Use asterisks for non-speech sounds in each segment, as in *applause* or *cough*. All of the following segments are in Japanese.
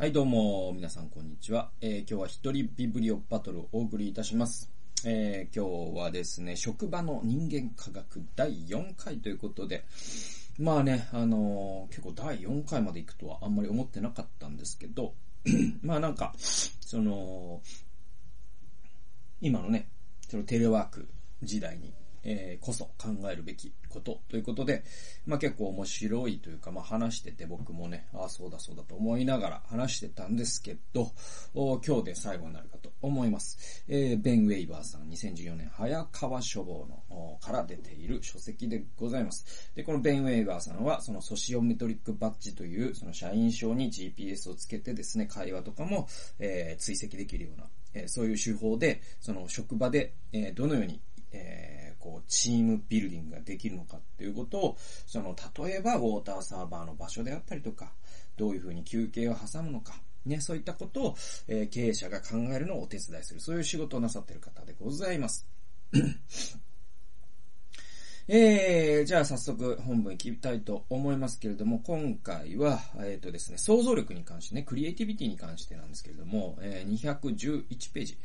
はい、どうも、皆さん、こんにちは。えー、今日は一人ビブリオバトルをお送りいたします。えー、今日はですね、職場の人間科学第4回ということで、まあね、あのー結構第4回まで行くとはあんまり思ってなかったんですけど、*clears throat* まあなんか、その、今のね、そのテレワーク時代に、えーこそ考えるべきことということで、まあ結構面白いというか、まあ話してて僕もね、ああそうだそうだと思いながら話してたんですけど、お今日で最後になるかと思います。えーベン・ウェイバーさん2014年早川書房のおから出ている書籍でございます。で、このベン・ウェイバーさんはそのソシオメトリックバッジというその社員証に GPS をつけてですね、会話とかも、えー追跡できるような、えーそういう手法で、その職場で、えーどのようにえーこう、チームビルディングができるのかっていうことを、その、例えば、ウォーターサーバーの場所であったりとか、どういうふうに休憩を挟むのか、ね、そういったことを、えー経営者が考えるのをお手伝いする、そういう仕事をなさっている方でございます。えー、じゃあ早速本文行きたいと思いますけれども、今回は、えっ、とですね、想像力に関してね、クリエイティビティに関してなんですけれども、えー211ページ。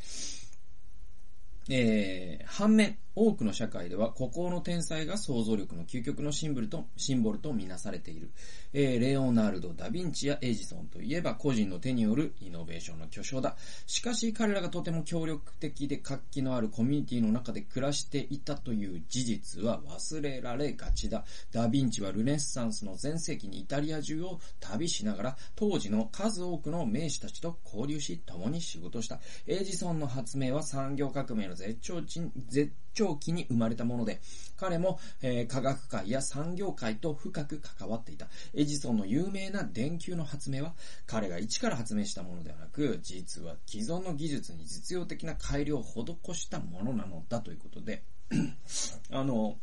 えー、反面、多くの社会では、孤高の天才が想像力の究極のシンボルと、シンボルとみなされている。えー、レオナルド・ダ・ヴィンチやエジソンといえば、個人の手によるイノベーションの巨匠だ。しかし、彼らがとても協力的で活気のあるコミュニティの中で暮らしていたという事実は忘れられがちだ。ダ・ヴィンチはルネッサンスの全盛期にイタリア中を旅しながら、当時の数多くの名士たちと交流し、共に仕事した。エジソンの発明は産業革命の絶頂地絶頂期に生まれたもので、彼も、えー科学界や産業界と深く関わっていた。エジソンの有名な電球の発明は、彼が一から発明したものではなく、実は既存の技術に実用的な改良を施したものなのだということで、*clears throat* あの、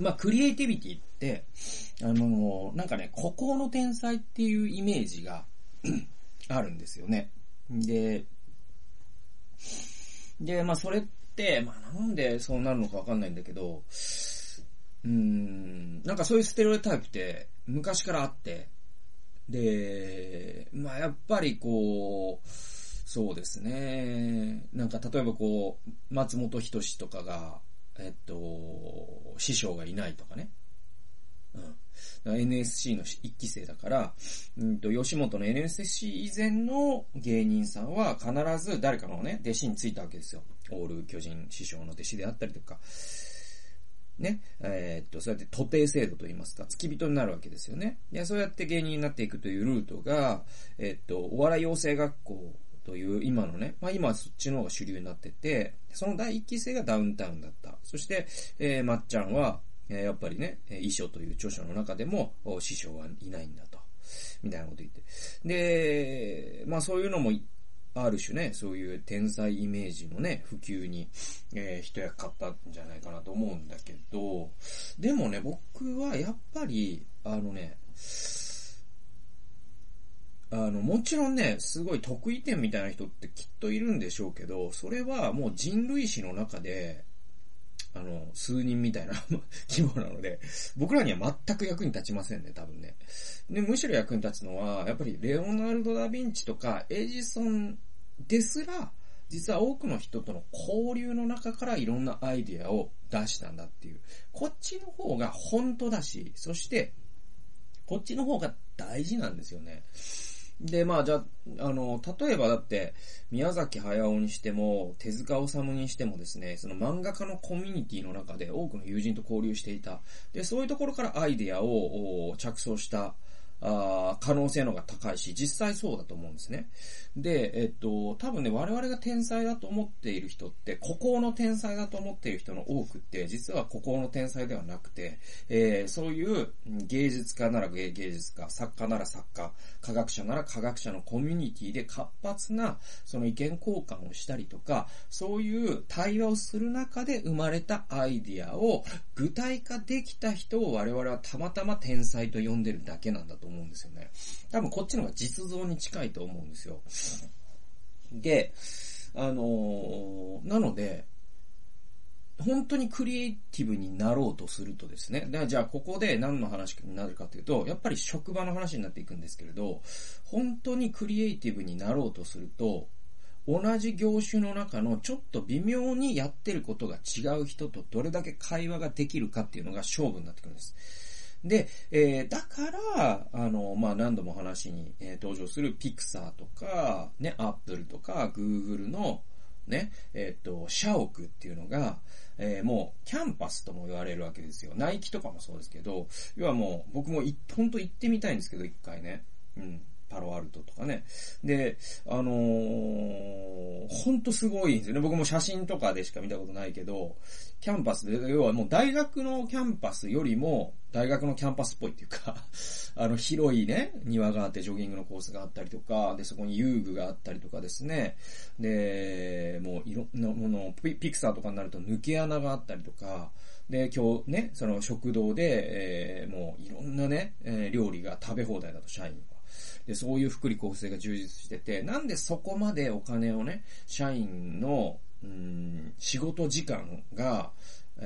まあ、クリエイティビティって、あの、なんかね、孤高の天才っていうイメージが *clears throat* あるんですよね。で、で、まあ、それって、まあ、なんでそうなるのかわかんないんだけど、うん、なんかそういうステレオタイプって昔からあって、で、まあ、やっぱりこう、そうですね。なんか例えばこう、松本人志とかが、えっと、師匠がいないとかね。うん。NSC の一期生だから、うんと、吉本の NSC 以前の芸人さんは必ず誰かのね、弟子についたわけですよ。オール巨人師匠の弟子であったりとか。ね。えーっと、そうやって徒弟制度と言いますか、付き人になるわけですよね。いや、そうやって芸人になっていくというルートが、えーっと、お笑い養成学校という今のね、まあ今はそっちの方が主流になってて、その第一期生がダウンタウンだった。そして、えーまっちゃんは、やっぱりね、遺書という著書の中でも、師匠はいないんだと。みたいなこと言って。で、まあそういうのもある種ね、そういう天才イメージのね、普及に、えー一役買ったんじゃないかなと思うんだけど、でもね、僕はやっぱり、あのね、あの、もちろんね、すごい得意点みたいな人ってきっといるんでしょうけど、それはもう人類史の中で、あの、数人みたいな *laughs* 規模なので、僕らには全く役に立ちませんね、多分ね。で、むしろ役に立つのは、やっぱりレオナルド・ダ・ヴィンチとかエジソンですら、実は多くの人との交流の中からいろんなアイディアを出したんだっていう。こっちの方が本当だし、そして、こっちの方が大事なんですよね。で、まあ、じゃあ、の、例えばだって、宮崎駿にしても、手塚治虫にしてもですね、その漫画家のコミュニティの中で多くの友人と交流していた。で、そういうところからアイデアを着想した、あ可能性の方が高いし、実際そうだと思うんですね。で、えっと、多分ね、我々が天才だと思っている人って、孤高の天才だと思っている人の多くって、実は孤高の天才ではなくて、えーそういう芸術家なら芸芸術家、作家なら作家、科学者なら科学者のコミュニティで活発な、その意見交換をしたりとか、そういう対話をする中で生まれたアイディアを具体化できた人を我々はたまたま天才と呼んでるだけなんだと思うんです思うんですよね。多分こっちの方が実像に近いと思うんですよ。で、あのーなので、本当にクリエイティブになろうとするとですね、だからじゃあここで何の話になるかというと、やっぱり職場の話になっていくんですけれど、本当にクリエイティブになろうとすると、同じ業種の中のちょっと微妙にやってることが違う人とどれだけ会話ができるかっていうのが勝負になってくるんです。で、えー、だから、あの、まあ、何度も話に、えー、登場するピクサーとか、ね、アップルとか、グーグルの、ね、えっ、と、社屋っていうのが、えー、もう、キャンパスとも言われるわけですよ。ナイキとかもそうですけど、要はもう、僕もい、ほんと行ってみたいんですけど、一回ね。うん。パロアルトとかね。で、あのー、ほんとすごいんですよね。僕も写真とかでしか見たことないけど、キャンパスで、要はもう大学のキャンパスよりも、大学のキャンパスっぽいっていうか *laughs* あの、広いね、庭があってジョギングのコースがあったりとか、で、そこに遊具があったりとかですね。で、もういろんなもの、ピクサーとかになると抜け穴があったりとか、で、今日ね、その食堂で、えー、もういろんなね、えー、料理が食べ放題だと、社員で、そういう福利厚生が充実してて、なんでそこまでお金をね、社員の、うん、仕事時間が、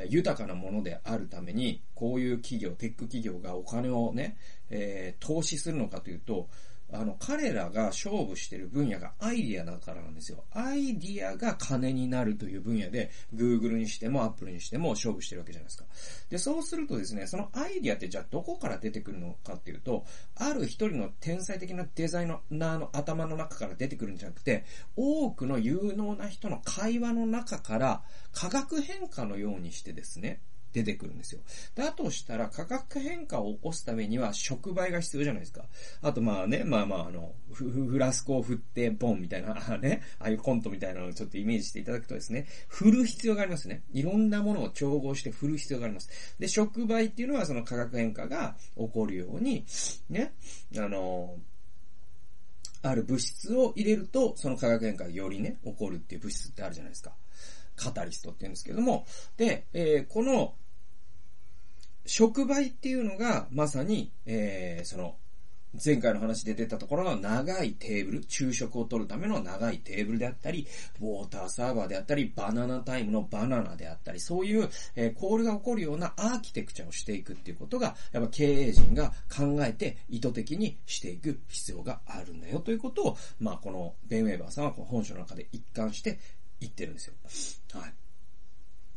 豊かなものであるために、こういう企業、テック企業がお金をね、えー、投資するのかというと、あの、彼らが勝負してる分野がアイディアだからなんですよ。アイディアが金になるという分野で、Google にしても Apple にしても勝負してるわけじゃないですか。で、そうするとですね、そのアイディアってじゃあどこから出てくるのかっていうと、ある一人の天才的なデザイナーの頭の中から出てくるんじゃなくて、多くの有能な人の会話の中から化学変化のようにしてですね、出てくるんですよ。だとしたら価格変化を起こすためには触媒が必要じゃないですか。あとまあね、まあまああの、フラスコを振ってポンみたいな、*laughs* ね、ああいうコントみたいなのをちょっとイメージしていただくとですね、振る必要がありますね。いろんなものを調合して振る必要があります。で、触媒っていうのはその化学変化が起こるように、ね、あの、ある物質を入れると、その化学変化がよりね、起こるっていう物質ってあるじゃないですか。カタリストって言うんですけども、で、えー、この触媒っていうのが、まさに、えー、その、前回の話で出たところの長いテーブル、昼食を取るための長いテーブルであったり、ウォーターサーバーであったり、バナナタイムのバナナであったり、そういう、えー、コールが起こるようなアーキテクチャをしていくっていうことが、やっぱ経営陣が考えて意図的にしていく必要があるんだよということを、まあこのベンウェーバーさんはこの本書の中で一貫して言ってるんですよ。はい。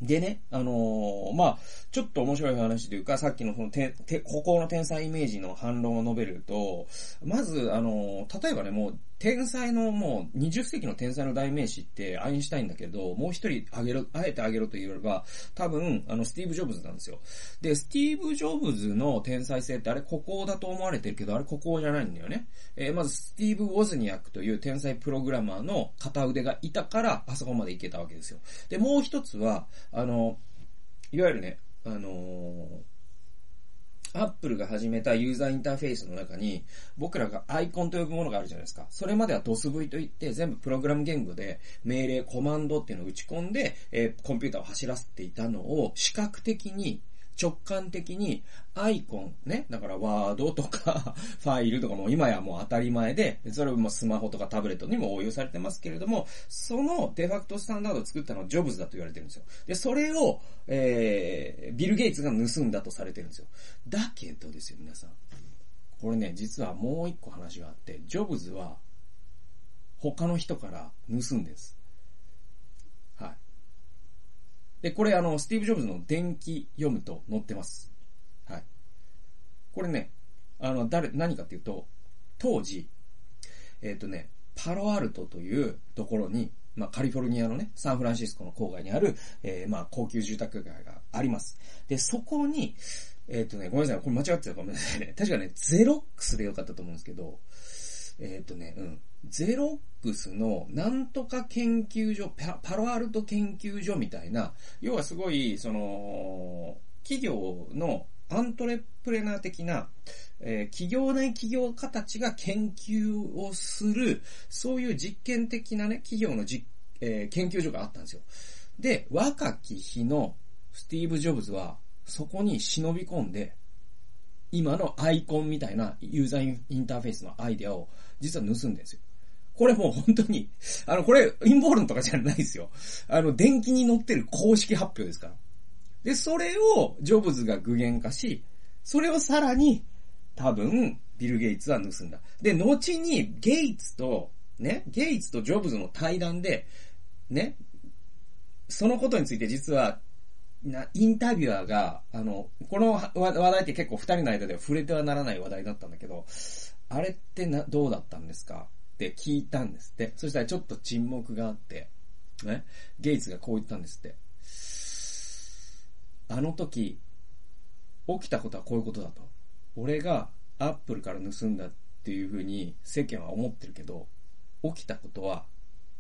でね、あのー、まあ、ちょっと面白い話というか、さっきのそのて、て、ここの天才イメージの反論を述べると、まず、あのー、例えばね、もう、天才のもう20世紀の天才の代名詞ってアインシュタインだけど、もう一人あげろ、あえてあげろと言えれば、多分、あの、スティーブ・ジョブズなんですよ。で、スティーブ・ジョブズの天才性ってあれ、ここだと思われてるけど、あれ、ここじゃないんだよね。えー、まず、スティーブ・ウォズニアックという天才プログラマーの片腕がいたから、あそこまで行けたわけですよ。で、もう一つは、あの、いわゆるね、あのーアップルが始めたユーザーインターフェースの中に、僕らがアイコンと呼ぶものがあるじゃないですか。それまでは DOSV といって、全部プログラム言語で命令、コマンドっていうのを打ち込んで、えー、コンピューターを走らせていたのを、視覚的に直感的にアイコンね、だからワードとか *laughs* ファイルとかも今やもう当たり前で、それもスマホとかタブレットにも応用されてますけれども、そのデファクトスタンダードを作ったのはジョブズだと言われてるんですよ。で、それを、えー、ビル・ゲイツが盗んだとされてるんですよ。だけどですよ、皆さん。これね、実はもう一個話があって、ジョブズは他の人から盗んでるんです。で、これあの、スティーブ・ジョブズの電気読むと載ってます。はい。これね、あの、誰、何かっていうと、当時、えっ、ー、とね、パロアルトというところに、まあ、カリフォルニアのね、サンフランシスコの郊外にある、えー、まあ、高級住宅街があります。で、そこに、えっ、ー、とね、ごめんなさい、これ間違ってたらごめんなさいね。確かね、ゼロックスでよかったと思うんですけど、えっ、ー、とね、うん。ゼロックスのなんとか研究所、パロアルト研究所みたいな、要はすごい、その、企業のアントレプレナー的な、えー、企業内企業家たちが研究をする、そういう実験的なね、企業の実、えー、研究所があったんですよ。で、若き日のスティーブ・ジョブズは、そこに忍び込んで、今のアイコンみたいなユーザーインターフェースのアイデアを実は盗んでんですよ。これもう本当に、*laughs* あの、これ陰謀論とかじゃないですよ。あの、電気に乗ってる公式発表ですから。で、それをジョブズが具現化し、それをさらに多分ビル・ゲイツは盗んだ。で、後にゲイツと、ね、ゲイツとジョブズの対談で、ね、そのことについて実は、な、インタビュアーが、あの、この話題って結構二人の間では触れてはならない話題だったんだけど、あれってな、どうだったんですか？って聞いたんですって。そしたらちょっと沈黙があって、ね、ゲイツがこう言ったんですって。あの時、起きたことはこういうことだと。俺がアップルから盗んだっていうふうに世間は思ってるけど、起きたことは、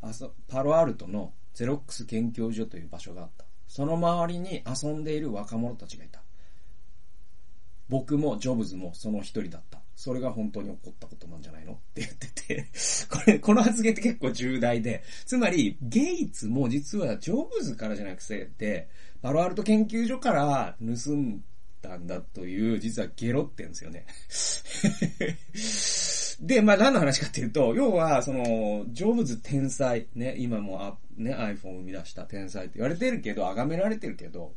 あそ、パロアルトのゼロックス研究所という場所があった。その周りに遊んでいる若者たちがいた。僕もジョブズもその一人だった。それが本当に起こったことなんじゃないのって言ってて *laughs* これ、この発言って結構重大で、つまり、ゲイツも実はジョブズからじゃなくて、パロアルト研究所から盗んだんだという、実はゲロってんですよね *laughs* で、まあ何の話かっていうと、要は、その、ジョブズ天才、ね、今もあ、ね、iPhone を生み出した天才って言われてるけど、崇められてるけど、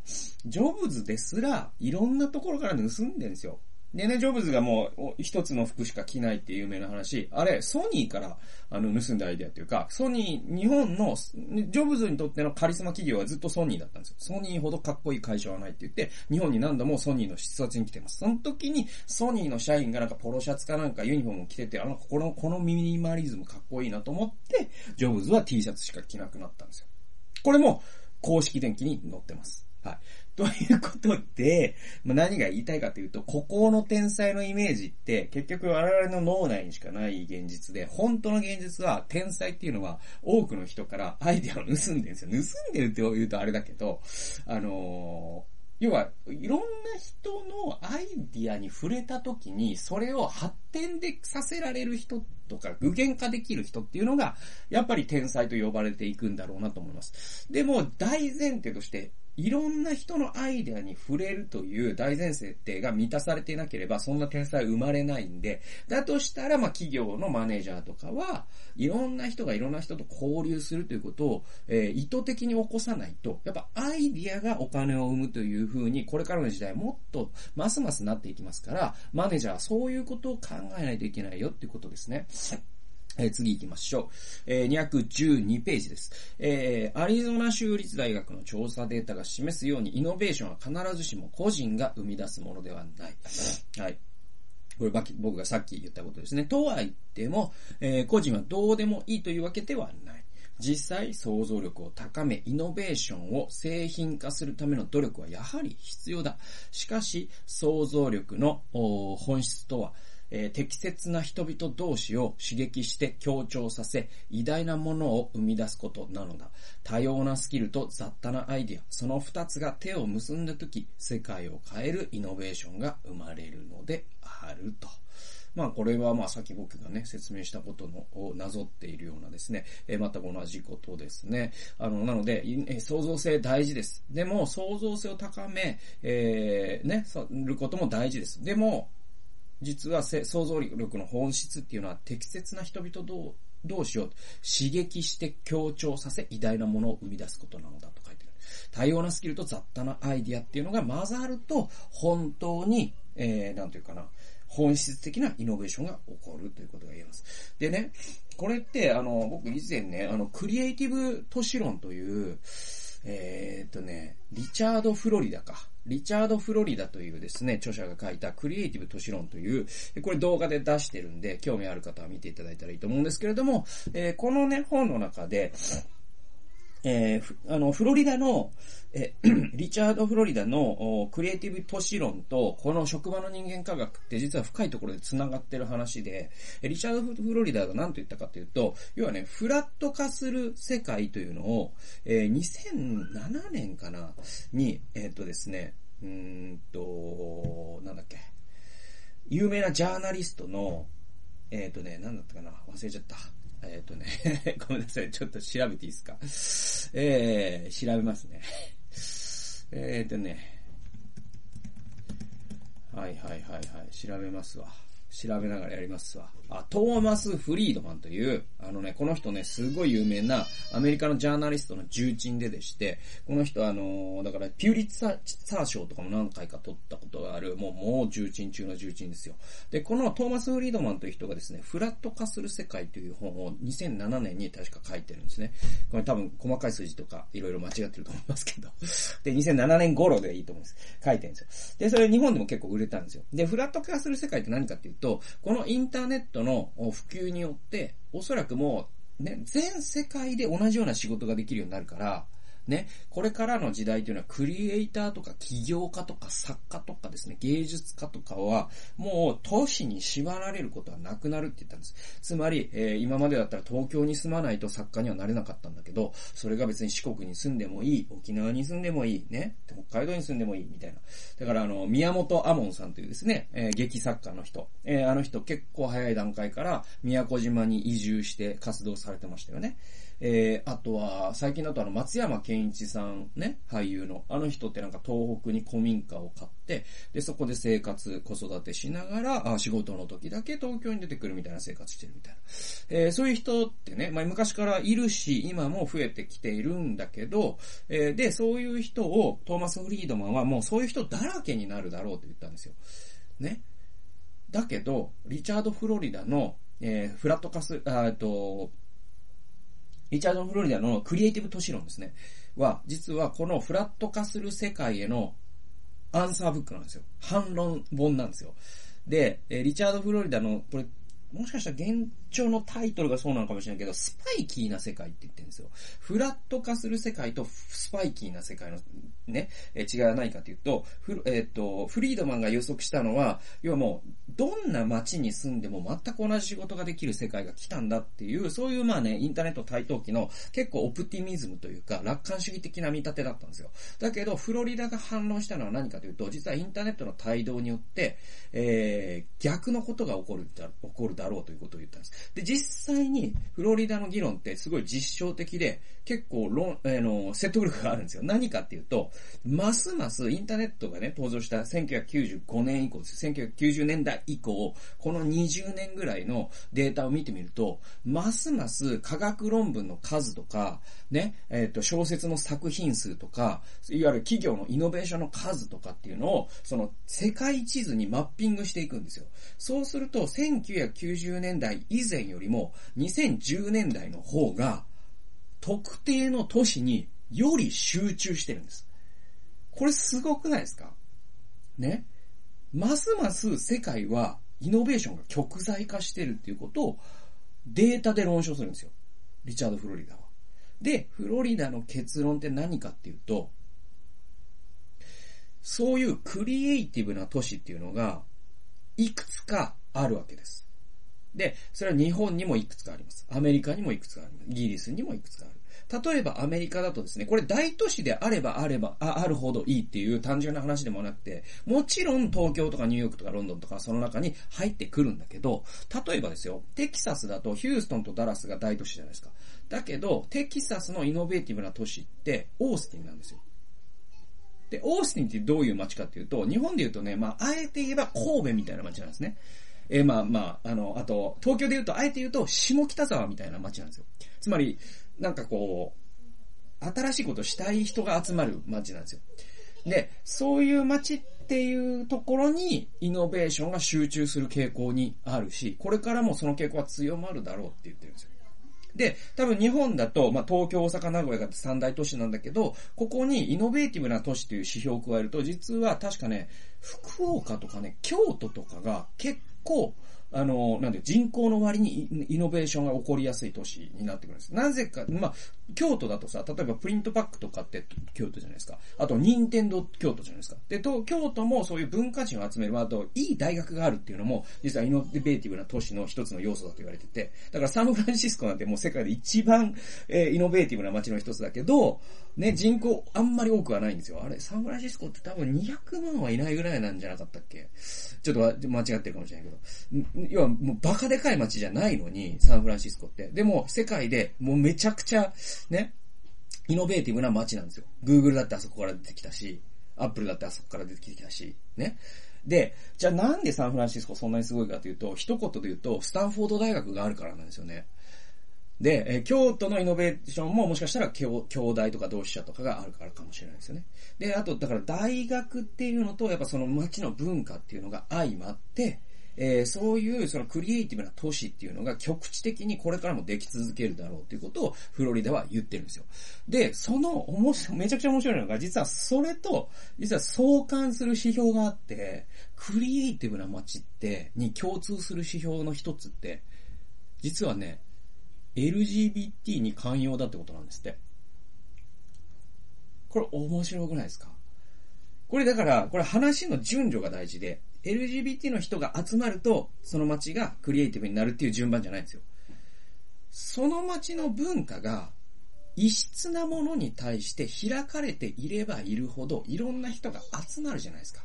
ジョブズですら、いろんなところから盗んでるんですよ。でね、ジョブズがもう一つの服しか着ないっていう有名な話、あれ、ソニーからあの盗んだアイデアっていうか、ソニー、日本の、ジョブズにとってのカリスマ企業はずっとソニーだったんですよ。ソニーほどかっこいい会社はないって言って、日本に何度もソニーの視察に来てます。その時に、ソニーの社員がなんかポロシャツかなんかユニフォームを着てて、あの、この、このミニマリズムかっこいいなと思って、ジョブズは T シャツしか着なくなったんですよ。これも、公式電気に載ってます。はい。ということで、まあ、何が言いたいかというと、孤高の天才のイメージって、結局我々の脳内にしかない現実で、本当の現実は、天才っていうのは、多くの人からアイデアを盗んでるんですよ。盗んでるって言うとあれだけど、あのー要は、いろんな人のアイディアに触れた時に、それを発展でさせられる人とか、具現化できる人っていうのが、やっぱり天才と呼ばれていくんだろうなと思います。でも、大前提として、いろんな人のアイデアに触れるという大前提が満たされていなければ、そんな天才生まれないんで、だとしたら、まあ、企業のマネージャーとかは、いろんな人がいろんな人と交流するということを、えー、意図的に起こさないと、やっぱアイディアがお金を生むというふうに、これからの時代もっと、ますますなっていきますから、マネージャーはそういうことを考えないといけないよっていうことですね。え、次行きましょう。えー、212ページです。えー、アリゾナ州立大学の調査データが示すように、イノベーションは必ずしも個人が生み出すものではない。はい。これ僕がさっき言ったことですね。とは言っても、えー、個人はどうでもいいというわけではない。実際、想像力を高め、イノベーションを製品化するための努力はやはり必要だ。しかし、想像力の本質とは、えー、適切な人々同士を刺激して強調させ、偉大なものを生み出すことなのだ。多様なスキルと雑多なアイディア、その二つが手を結んだとき、世界を変えるイノベーションが生まれるのであると。まあこれはまあさっき僕がね、説明したことのをなぞっているようなですね、えまた同じことですね。あの、なので、え創造性大事です。でも、創造性を高め、えー、ね、ることも大事です。でも、実は想像力の本質っていうのは適切な人々同士を刺激して強調させ偉大なものを生み出すことなのだと書いてる。多様なスキルと雑多なアイディアっていうのが混ざると本当に、えー、なんていうかな、本質的なイノベーションが起こるということが言えます。でね、これって、あの、僕以前ね、あの、クリエイティブ都市論という、えー、っとね、リチャード・フロリダか。リチャード・フロリダというですね、著者が書いたクリエイティブ都市論という、これ動画で出してるんで、興味ある方は見ていただいたらいいと思うんですけれども、えー、このね、本の中で、えー、あの、フロリダの、え、*clears throat* リチャード・フロリダのクリエイティブ都市論と、この職場の人間科学って実は深いところで繋がってる話で、リチャード・フロリダが何と言ったかというと、要はね、フラット化する世界というのを、えー、2007年かな、に、えー、っとですね、うんと、なんだっけ、有名なジャーナリストの、えー、っとね、なんだったかな、忘れちゃった。えっ、ー、とね *laughs* ごめんなさい、ちょっと調べていいですか？えー、調べますね。*laughs* えっとね、はいはいはいはい、調べますわ。調べながらやりますわ。あ、トーマス・フリードマンという、あのね、この人ね、すごい有名なアメリカのジャーナリストの重鎮ででして、この人あの、だからピューリッツァー賞とかも何回か取ったことがある、もう、もう重鎮中の重鎮ですよ。で、このトーマス・フリードマンという人がですね、フラット化する世界という本を2007年に確か書いてるんですね。これ多分細かい数字とかいろいろ間違ってると思いますけど。で、2007年頃でいいと思うんです。書いてるんですよ。で、それ日本でも結構売れたんですよ。で、フラット化する世界って何かっていうと、とこのインターネットの普及によって、おそらくもう、ね、全世界で同じような仕事ができるようになるから、ね、これからの時代というのはクリエイターとか起業家とか作家とかですね、芸術家とかは、もう都市に縛られることはなくなるって言ったんです。つまり、えー、今までだったら東京に住まないと作家にはなれなかったんだけど、それが別に四国に住んでもいい、沖縄に住んでもいい、ね、北海道に住んでもいい、みたいな。だからあの、宮本亞門さんというですね、えー、劇作家の人、えー、あの人結構早い段階から宮古島に移住して活動されてましたよね。えー、あとは、最近だとあの、松山健一さんね、俳優の。あの人ってなんか東北に古民家を買って、で、そこで生活、子育てしながら、あ仕事の時だけ東京に出てくるみたいな生活してるみたいな。えー、そういう人ってね、まあ、昔からいるし、今も増えてきているんだけど、えー、で、そういう人を、トーマス・フリードマンはもうそういう人だらけになるだろうと言ったんですよ。ね。だけど、リチャード・フロリダの、えー、フラットカス、あっと、リチャード・フロリダのクリエイティブ都市論ですね。は、実はこのフラット化する世界へのアンサーブックなんですよ。反論本なんですよ。で、えリチャード・フロリダの、これもしかしたら現状のタイトルがそうなのかもしれないけど、スパイキーな世界って言ってるんですよ。フラット化する世界とスパイキーな世界のね、え違いは何かというと、フえっ、と、フリードマンが予測したのは、要はもう、どんな街に住んでも全く同じ仕事ができる世界が来たんだっていう、そういうまあね、インターネット台頭期の結構オプティミズムというか、楽観主義的な見立てだったんですよ。だけど、フロリダが反論したのは何かというと、実はインターネットの帯同によって、えー、逆のことが起こる、起こるだろうということを言ったんです。で、実際に、フロリダの議論ってすごい実証的で、結構論、えー、の、説得力があるんですよ。何かっていうと、ますますインターネットがね、登場した1995年以降です。1990年代以降、この20年ぐらいのデータを見てみると、ますます科学論文の数とか、ね、えっ、ー、と、小説の作品数とか、いわゆる企業のイノベーションの数とかっていうのを、その世界地図にマッピングしていくんですよ。そうすると、1990年代以前よりも、2010年代の方が、特定の都市により集中してるんです。これすごくないですか？ね？ますます世界はイノベーションが極材化してるっていうことをデータで論証するんですよ。リチャード・フロリダは。で、フロリダの結論って何かっていうと、そういうクリエイティブな都市っていうのが、いくつかあるわけです。で、それは日本にもいくつかあります。アメリカにもいくつかあります。イギリスにもいくつかある。例えばアメリカだとですね、これ大都市であればあれば、ああるほどいいっていう単純な話でもなくて、もちろん東京とかニューヨークとかロンドンとかその中に入ってくるんだけど、例えばですよ、テキサスだとヒューストンとダラスが大都市じゃないですか。だけど、テキサスのイノベーティブな都市ってオースティンなんですよ。で、オースティンってどういう街かっていうと、日本で言うとね、まあ、あえて言えば神戸みたいな街なんですね。え、まあまあ、あの、あと、東京で言うと、あえて言うと、下北沢みたいな街なんですよ。つまり、なんかこう、新しいことしたい人が集まる街なんですよ。で、そういう街っていうところにイノベーションが集中する傾向にあるし、これからもその傾向は強まるだろうって言ってるんですよ。で、多分日本だと、まあ、東京、大阪、名古屋が三大都市なんだけど、ここにイノベーティブな都市という指標を加えると、実は確かね、福岡とかね、京都とかが結構、あの、なんで、人口の割にイノベーションが起こりやすい都市になってくるんです。なぜか、まあ、京都だとさ、例えばプリントパックとかって京都じゃないですか。あと、任天堂京都じゃないですか。で、と、京都もそういう文化人を集める、あと、いい大学があるっていうのも、実はイノベーティブな都市の一つの要素だと言われてて、だからサンフランシスコなんてもう世界で一番、えー、イノベーティブな街の一つだけど、ね、人口あんまり多くはないんですよ。あれ、サンフランシスコって多分200万はいないぐらいなんじゃなかったっけ？ちょっと間違ってるかもしれないけど。要はもうバカでかい街じゃないのに、サンフランシスコって。でも、世界でもうめちゃくちゃ、ね、イノベーティブな街なんですよ。Google だってあそこから出てきたし、Apple だってあそこから出てきたし、ね。で、じゃあなんでサンフランシスコそんなにすごいかというと、一言で言うと、スタンフォード大学があるからなんですよね。で、え、京都のイノベーションももしかしたら京、京大とか同志社とかがあるからかもしれないですよね。で、あと、だから大学っていうのと、やっぱその街の文化っていうのが相まって、えー、そういうそのクリエイティブな都市っていうのが局地的にこれからもでき続けるだろうということをフロリダは言ってるんですよ。で、その面白い、めちゃくちゃ面白いのが、実はそれと、実は相関する指標があって、クリエイティブな街って、に共通する指標の一つって、実はね、LGBT に寛容だってことなんですって。これ面白くないですか？これだから、これ話の順序が大事で、LGBT の人が集まると、その街がクリエイティブになるっていう順番じゃないんですよ。その街の文化が、異質なものに対して開かれていればいるほど、いろんな人が集まるじゃないですか。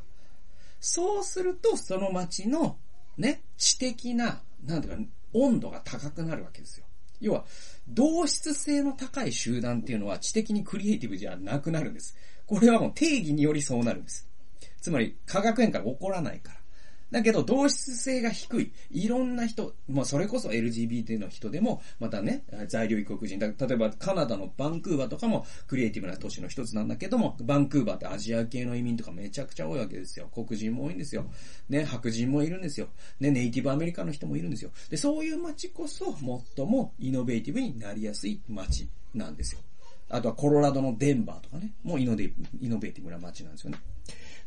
そうすると、その街の、ね、知的な、なんていうか、温度が高くなるわけですよ。要は、同質性の高い集団っていうのは知的にクリエイティブじゃなくなるんです。これはもう定義によりそうなるんです。つまり、化学変化が起こらないから。だけど、同質性が低い。いろんな人、まあ、それこそ LGBT の人でも、またね、在留異国人。例えば、カナダのバンクーバーとかも、クリエイティブな都市の一つなんだけども、バンクーバーってアジア系の移民とかめちゃくちゃ多いわけですよ。黒人も多いんですよ。ね、白人もいるんですよ。ね、ネイティブアメリカの人もいるんですよ。で、そういう街こそ、最もイノベーティブになりやすい街なんですよ。あとはコロラドのデンバーとかね、もうイノ,デイノベーティブな街なんですよね。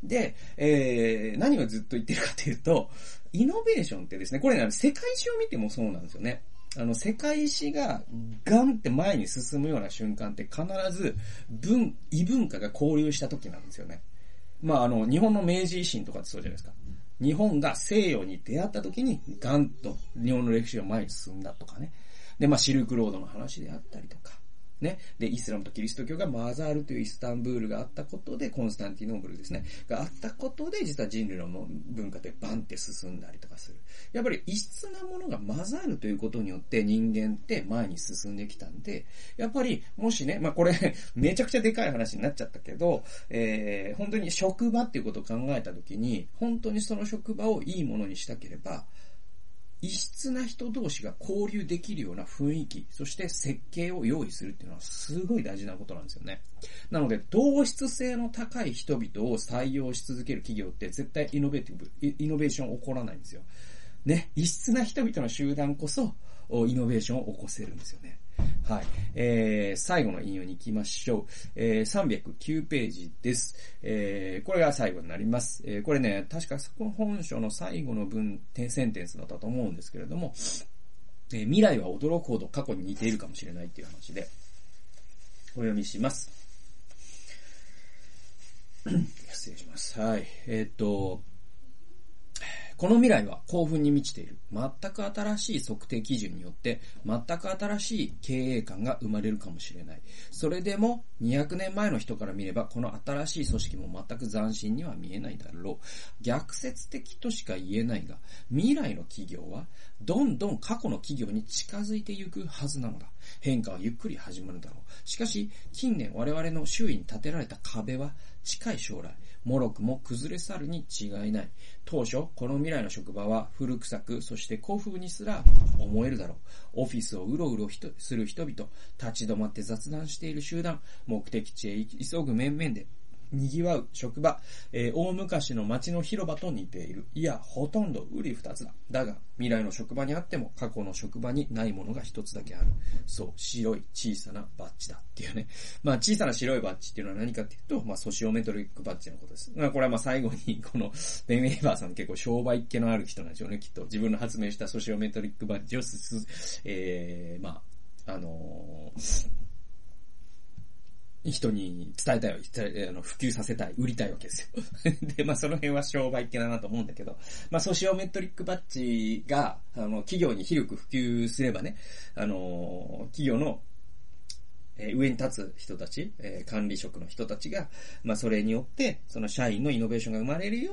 で、えー、何をずっと言ってるかというと、イノベーションってですね、これね、世界史を見てもそうなんですよね。あの、世界史がガンって前に進むような瞬間って必ず文、異文化が交流した時なんですよね。まあ、あの、日本の明治維新とかってそうじゃないですか。日本が西洋に出会った時にガンと日本の歴史が前に進んだとかね。で、まあ、シルクロードの話であったりとか。ね。で、イスラムとキリスト教が混ざるというイスタンブールがあったことで、コンスタンティノーブルですね。があったことで、実は人類の文化ってバンって進んだりとかする。やっぱり異質なものが混ざるということによって人間って前に進んできたんで、やっぱり、もしね、まあこれ *laughs* めちゃくちゃでかい話になっちゃったけど、えー、本当に職場っていうことを考えたときに、本当にその職場をいいものにしたければ、異質な人同士が交流できるような雰囲気、そして設計を用意するっていうのはすごい大事なことなんですよね。なので、同質性の高い人々を採用し続ける企業って絶対イノベーティブ、イノベーション起こらないんですよ。ね、異質な人々の集団こそ、イノベーションを起こせるんですよね。はい。えー、最後の引用に行きましょう。えー、309ページです。えー、これが最後になります。えー、これね、確かこの本書の最後の文、センテンスだったと思うんですけれども、えー、未来は驚くほど過去に似ているかもしれないっていう話で、お読みします。*clears throat* 失礼します。はい。えっ、と、この未来は興奮に満ちている。全く新しい測定基準によって、全く新しい経営感が生まれるかもしれない。それでも、200年前の人から見れば、この新しい組織も全く斬新には見えないだろう。逆説的としか言えないが、未来の企業は、どんどん過去の企業に近づいていくはずなのだ。変化はゆっくり始まるだろう。しかし、近年我々の周囲に建てられた壁は、近い将来、もろくも崩れ去るに違いない。当初、この未来の職場は古臭く、そして古風にすら思えるだろう。オフィスをうろうろする人々、立ち止まって雑談している集団、目的地へ急ぐ面々で、賑わう職場、えー、大昔の街の広場と似ている。いや、ほとんど売り二つだ。だが、未来の職場にあっても過去の職場にないものが一つだけある。そう、白い小さなバッジだっていうね。*laughs* まあ、小さな白いバッジっていうのは何かっていうと、まあ、ソシオメトリックバッジのことです。まあ、これはまあ最後に、*laughs* この、ベン・ウェイバーさん結構商売っ気のある人なんでしょうね、きっと。自分の発明したソシオメトリックバッジをすす、えー、まあ、あのー人に伝えたい、あの、普及させたい、売りたいわけですよ。*laughs* で、まあその辺は商売系だなと思うんだけど、まあソシオメトリックバッジが、あの、企業に広く普及すればね、あの、企業のえ、上に立つ人たち、え、管理職の人たちが、まあ、それによって、その社員のイノベーションが生まれるよ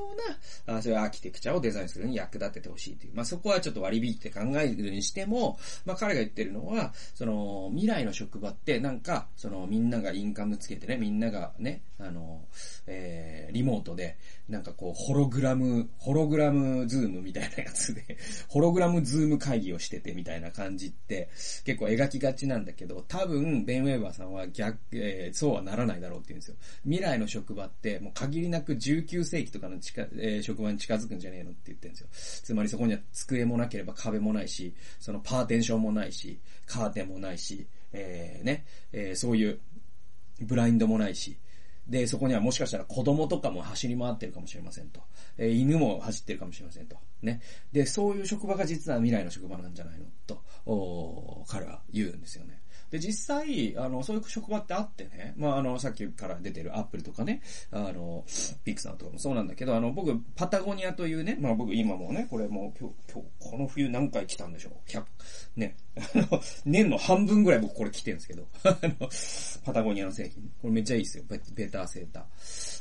うな、あそういうアーキテクチャをデザインするに役立ててほしいという。まあ、そこはちょっと割り引いて考えるにしても、まあ、彼が言ってるのは、その、未来の職場って、なんか、その、みんながインカムつけてね、みんながね、あの、えー、リモートで、なんかこう、ホログラム、ホログラムズームみたいなやつで、ホログラムズーム会議をしててみたいな感じって、結構描きがちなんだけど、多分、ベン・ウェーバーさんは逆、えー、そうはならないだろうって言うんですよ。未来の職場って、もう限りなく19世紀とかの近、えー、職場に近づくんじゃねえのって言ってるんですよ。つまりそこには机もなければ壁もないし、そのパーテンションもないし、カーテンもないし、えー、ね、えー、そういうブラインドもないし、で、そこにはもしかしたら子供とかも走り回ってるかもしれませんと。え、犬も走ってるかもしれませんと。ね。で、そういう職場が実は未来の職場なんじゃないのと、お彼は言うんですよね。で、実際、あの、そういう職場ってあってね、まあ、あの、さっきから出てるアップルとかね、あの、ピクサーとかもそうなんだけど、あの、僕、パタゴニアというね、まあ僕今もね、これもう今日、今日、この冬何回来たんでしょう ?100、ね。あの年の半分ぐらい僕これ来てるんですけど、あの、パタゴニアの製品。これめっちゃいいですよ。ベベターセーター。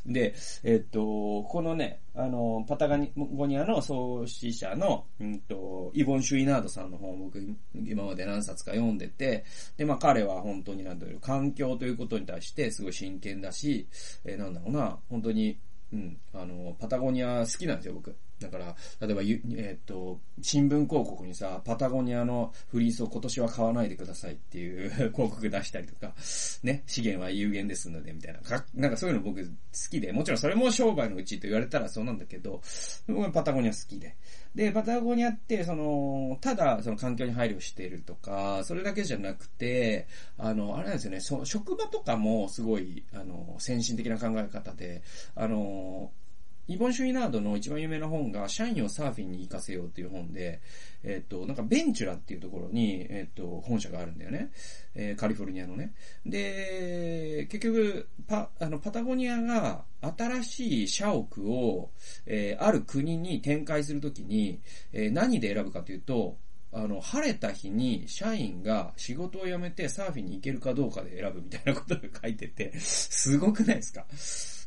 で、えっと、このね、あの、パタゴニアの創始者の、うんと、イボン・シュイナードさんの本を僕今まで何冊か読んでて、で、まあ彼は本当になんだろう、環境ということに対してすごい真剣だし、えー、なんだろうな、本当に、うん、あの、パタゴニア好きなんですよ、僕。だから、例えば、えっ、と、新聞広告にさ、パタゴニアのフリースを今年は買わないでくださいっていう *laughs* 広告出したりとか、ね、資源は有限ですので、みたいな。かなんかそういうの僕好きで、もちろんそれも商売のうちと言われたらそうなんだけど、僕はパタゴニア好きで。で、パタゴニアって、その、ただ、その環境に配慮しているとか、それだけじゃなくて、あの、あれなんですよね、そ職場とかもすごい、あの、先進的な考え方で、あの、イボン・シュイナードの一番有名な本が、社員をサーフィンに行かせようっていう本で、えっ、と、なんかベンチュラっていうところに、えっ、と、本社があるんだよね。えー、カリフォルニアのね。で、結局、パ、あの、パタゴニアが新しい社屋を、えー、ある国に展開するときに、えー、何で選ぶかというと、あの、晴れた日に社員が仕事を辞めてサーフィンに行けるかどうかで選ぶみたいなことが書いてて、すごくないですか？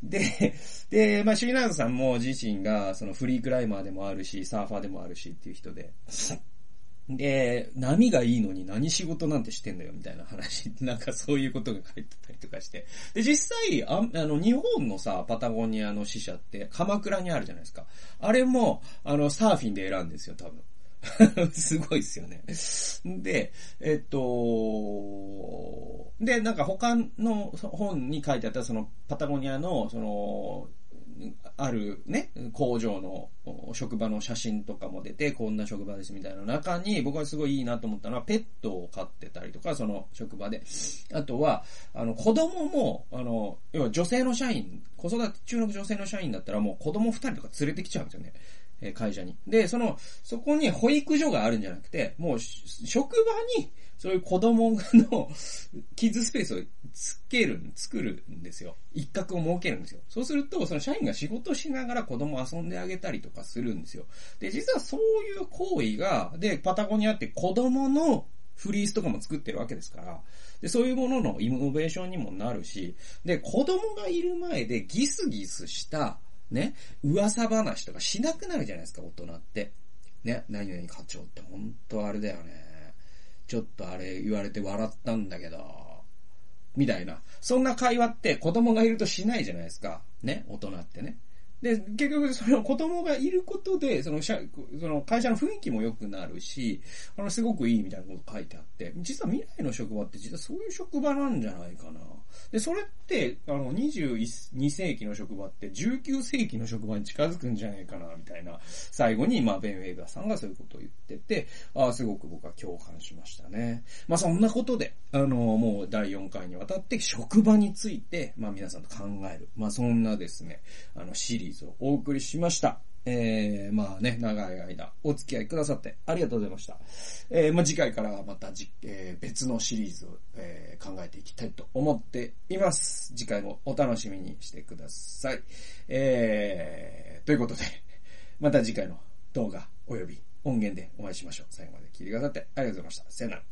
で、で、まあ、シュリナードさんも自身が、そのフリークライマーでもあるし、サーファーでもあるしっていう人で、で、波がいいのに何仕事なんてしてんだよみたいな話、なんかそういうことが書いてたりとかして。で、実際、ああの、日本のさ、パタゴニアの支社って鎌倉にあるじゃないですか。あれも、あの、サーフィンで選んですよ、多分。*laughs* すごいっすよね。で、えっと、で、なんか他の本に書いてあったそのパタゴニアの、その、あるね、工場の職場の写真とかも出て、こんな職場ですみたいな中に、僕はすごいいいなと思ったのは、ペットを飼ってたりとか、その職場で。あとは、あの、子供も、あの、要は女性の社員、子育て中の女性の社員だったらもう子供二人とか連れてきちゃうんですよね。え会社に。で、その、そこに保育所があるんじゃなくて、もう、職場に、そういう子供の *laughs* キッズスペースをつける、作るんですよ。一角を設けるんですよ。そうすると、その社員が仕事しながら子供遊んであげたりとかするんですよ。で、実はそういう行為が、で、パタゴニアって子供のフリースとかも作ってるわけですから、で、そういうもののイノベーションにもなるし、で、子供がいる前でギスギスした、ね、噂話とかしなくなるじゃないですか、大人って。ね、何々課長って本当あれだよね。ちょっとあれ言われて笑ったんだけど、みたいな。そんな会話って子供がいるとしないじゃないですか。ね、大人ってね。で、結局、その子供がいることで、その社、その会社の雰囲気も良くなるし、あの、すごくいいみたいなこと書いてあって、実は未来の職場って実はそういう職場なんじゃないかな。で、それって、あの、22世紀の職場って19世紀の職場に近づくんじゃないかな、みたいな。最後に、まあ、ベン・ウェイガーさんがそういうことを言ってて、ああ、すごく僕は共感しましたね。まあ、そんなことで、あの、もう第4回にわたって職場について、まあ、皆さんと考える。まあ、そんなですね、あの、シリリーズをお送りしました。えー、まあね、長い間お付き合いくださってありがとうございました。えー、まあ次回からはまたじ、えー、別のシリーズを、えー、考えていきたいと思っています。次回もお楽しみにしてください。えー、ということで、また次回の動画及び音源でお会いしましょう。最後まで聞いてくださってありがとうございました。さよなら。